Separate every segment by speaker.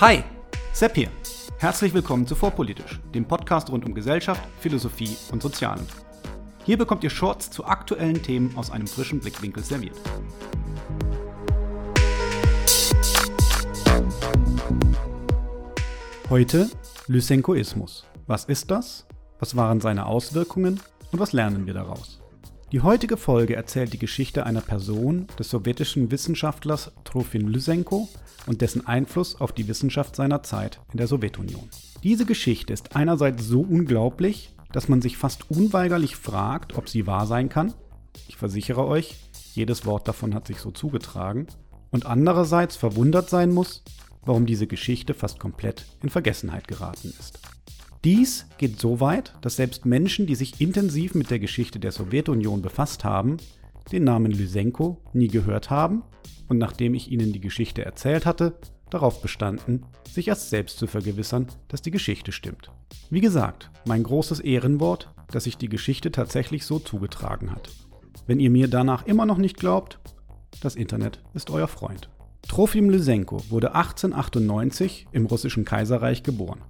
Speaker 1: Hi, Sepp hier. Herzlich willkommen zu Vorpolitisch, dem Podcast rund um Gesellschaft, Philosophie und Sozialen. Hier bekommt ihr Shorts zu aktuellen Themen aus einem frischen Blickwinkel serviert. Heute Lysenkoismus. Was ist das? Was waren seine Auswirkungen und was lernen wir daraus? Die heutige Folge erzählt die Geschichte einer Person, des sowjetischen Wissenschaftlers Trofim Lysenko und dessen Einfluss auf die Wissenschaft seiner Zeit in der Sowjetunion. Diese Geschichte ist einerseits so unglaublich, dass man sich fast unweigerlich fragt, ob sie wahr sein kann. Ich versichere euch, jedes Wort davon hat sich so zugetragen. Und andererseits verwundert sein muss, warum diese Geschichte fast komplett in Vergessenheit geraten ist. Dies geht so weit, dass selbst Menschen, die sich intensiv mit der Geschichte der Sowjetunion befasst haben, den Namen Lysenko nie gehört haben und nachdem ich ihnen die Geschichte erzählt hatte, darauf bestanden, sich erst selbst zu vergewissern, dass die Geschichte stimmt. Wie gesagt, mein großes Ehrenwort, dass sich die Geschichte tatsächlich so zugetragen hat. Wenn ihr mir danach immer noch nicht glaubt, das Internet ist euer Freund. Trofim Lysenko wurde 1898 im russischen Kaiserreich geboren.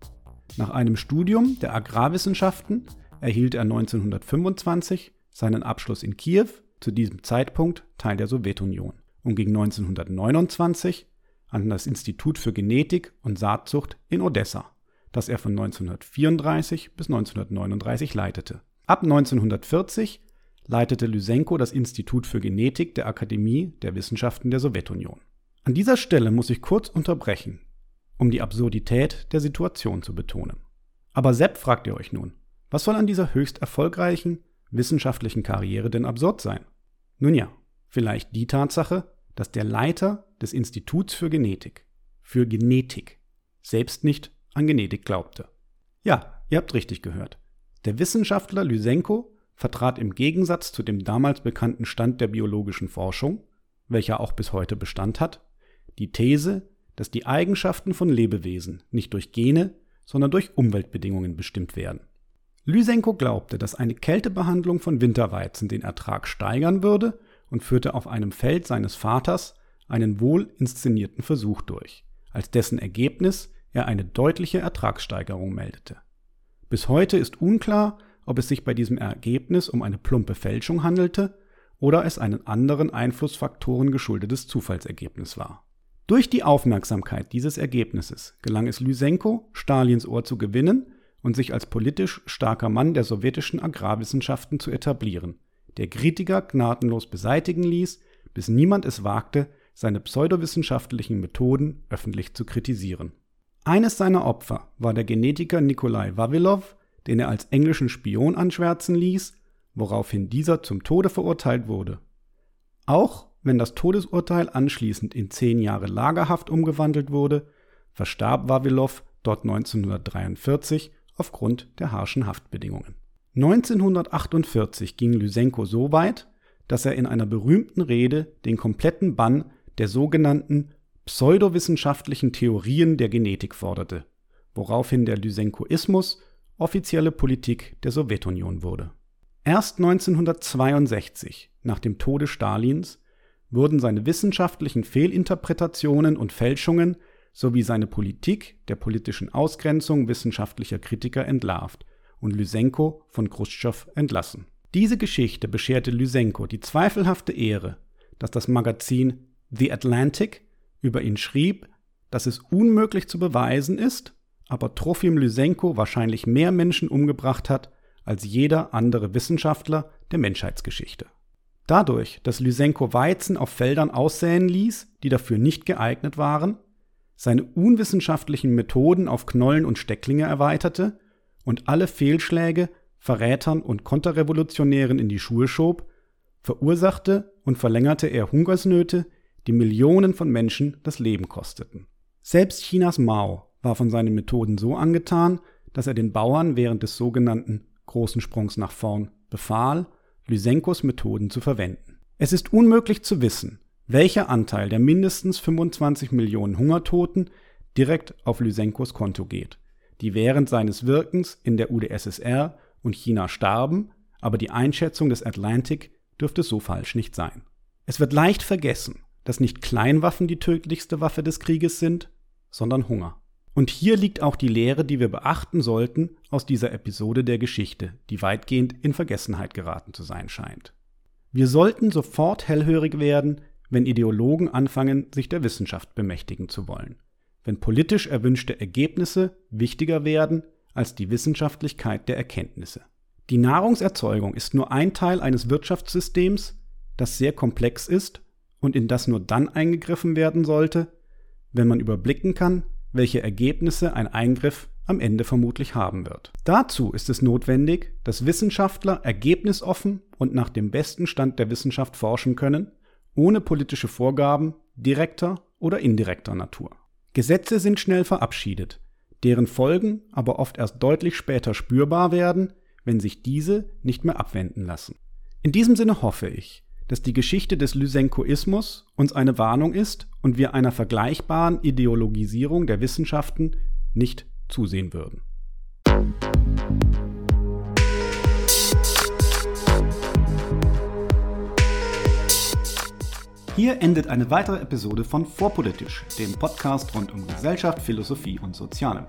Speaker 1: Nach einem Studium der Agrarwissenschaften erhielt er 1925 seinen Abschluss in Kiew, zu diesem Zeitpunkt Teil der Sowjetunion, und ging 1929 an das Institut für Genetik und Saatzucht in Odessa, das er von 1934 bis 1939 leitete. Ab 1940 leitete Lysenko das Institut für Genetik der Akademie der Wissenschaften der Sowjetunion. An dieser Stelle muss ich kurz unterbrechen, um die Absurdität der Situation zu betonen. Aber Sepp fragt ihr euch nun, was soll an dieser höchst erfolgreichen wissenschaftlichen Karriere denn absurd sein? Nun ja, vielleicht die Tatsache, dass der Leiter des Instituts für Genetik, für Genetik, selbst nicht an Genetik glaubte. Ja, ihr habt richtig gehört. Der Wissenschaftler Lysenko vertrat im Gegensatz zu dem damals bekannten Stand der biologischen Forschung, welcher auch bis heute Bestand hat, die These, dass die Eigenschaften von Lebewesen nicht durch Gene, sondern durch Umweltbedingungen bestimmt werden. Lysenko glaubte, dass eine Kältebehandlung von Winterweizen den Ertrag steigern würde und führte auf einem Feld seines Vaters einen wohl inszenierten Versuch durch, als dessen Ergebnis er eine deutliche Ertragssteigerung meldete. Bis heute ist unklar, ob es sich bei diesem Ergebnis um eine plumpe Fälschung handelte oder es einen anderen Einflussfaktoren geschuldetes Zufallsergebnis war. Durch die Aufmerksamkeit dieses Ergebnisses gelang es Lysenko, Stalins Ohr zu gewinnen und sich als politisch starker Mann der sowjetischen Agrarwissenschaften zu etablieren, der Kritiker gnadenlos beseitigen ließ, bis niemand es wagte, seine pseudowissenschaftlichen Methoden öffentlich zu kritisieren. Eines seiner Opfer war der Genetiker Nikolai Vavilov, den er als englischen Spion anschwärzen ließ, woraufhin dieser zum Tode verurteilt wurde. Auch wenn das Todesurteil anschließend in zehn Jahre Lagerhaft umgewandelt wurde, verstarb Wawilov dort 1943 aufgrund der harschen Haftbedingungen. 1948 ging Lysenko so weit, dass er in einer berühmten Rede den kompletten Bann der sogenannten pseudowissenschaftlichen Theorien der Genetik forderte, woraufhin der Lysenkoismus offizielle Politik der Sowjetunion wurde. Erst 1962, nach dem Tode Stalins, wurden seine wissenschaftlichen Fehlinterpretationen und Fälschungen sowie seine Politik der politischen Ausgrenzung wissenschaftlicher Kritiker entlarvt und Lysenko von Chruschtschow entlassen. Diese Geschichte bescherte Lysenko die zweifelhafte Ehre, dass das Magazin The Atlantic über ihn schrieb, dass es unmöglich zu beweisen ist, aber Trofim Lysenko wahrscheinlich mehr Menschen umgebracht hat als jeder andere Wissenschaftler der Menschheitsgeschichte. Dadurch, dass Lysenko Weizen auf Feldern aussäen ließ, die dafür nicht geeignet waren, seine unwissenschaftlichen Methoden auf Knollen und Stecklinge erweiterte und alle Fehlschläge Verrätern und Konterrevolutionären in die Schuhe schob, verursachte und verlängerte er Hungersnöte, die Millionen von Menschen das Leben kosteten. Selbst Chinas Mao war von seinen Methoden so angetan, dass er den Bauern während des sogenannten großen Sprungs nach vorn befahl, Lysenkos Methoden zu verwenden. Es ist unmöglich zu wissen, welcher Anteil der mindestens 25 Millionen Hungertoten direkt auf Lysenkos Konto geht, die während seines Wirkens in der UdSSR und China starben, aber die Einschätzung des Atlantic dürfte so falsch nicht sein. Es wird leicht vergessen, dass nicht Kleinwaffen die tödlichste Waffe des Krieges sind, sondern Hunger. Und hier liegt auch die Lehre, die wir beachten sollten aus dieser Episode der Geschichte, die weitgehend in Vergessenheit geraten zu sein scheint. Wir sollten sofort hellhörig werden, wenn Ideologen anfangen, sich der Wissenschaft bemächtigen zu wollen, wenn politisch erwünschte Ergebnisse wichtiger werden als die Wissenschaftlichkeit der Erkenntnisse. Die Nahrungserzeugung ist nur ein Teil eines Wirtschaftssystems, das sehr komplex ist und in das nur dann eingegriffen werden sollte, wenn man überblicken kann, welche Ergebnisse ein Eingriff am Ende vermutlich haben wird. Dazu ist es notwendig, dass Wissenschaftler ergebnisoffen und nach dem besten Stand der Wissenschaft forschen können, ohne politische Vorgaben direkter oder indirekter Natur. Gesetze sind schnell verabschiedet, deren Folgen aber oft erst deutlich später spürbar werden, wenn sich diese nicht mehr abwenden lassen. In diesem Sinne hoffe ich, dass die Geschichte des Lysenkoismus uns eine Warnung ist und wir einer vergleichbaren Ideologisierung der Wissenschaften nicht zusehen würden. Hier endet eine weitere Episode von Vorpolitisch, dem Podcast rund um Gesellschaft, Philosophie und Soziale.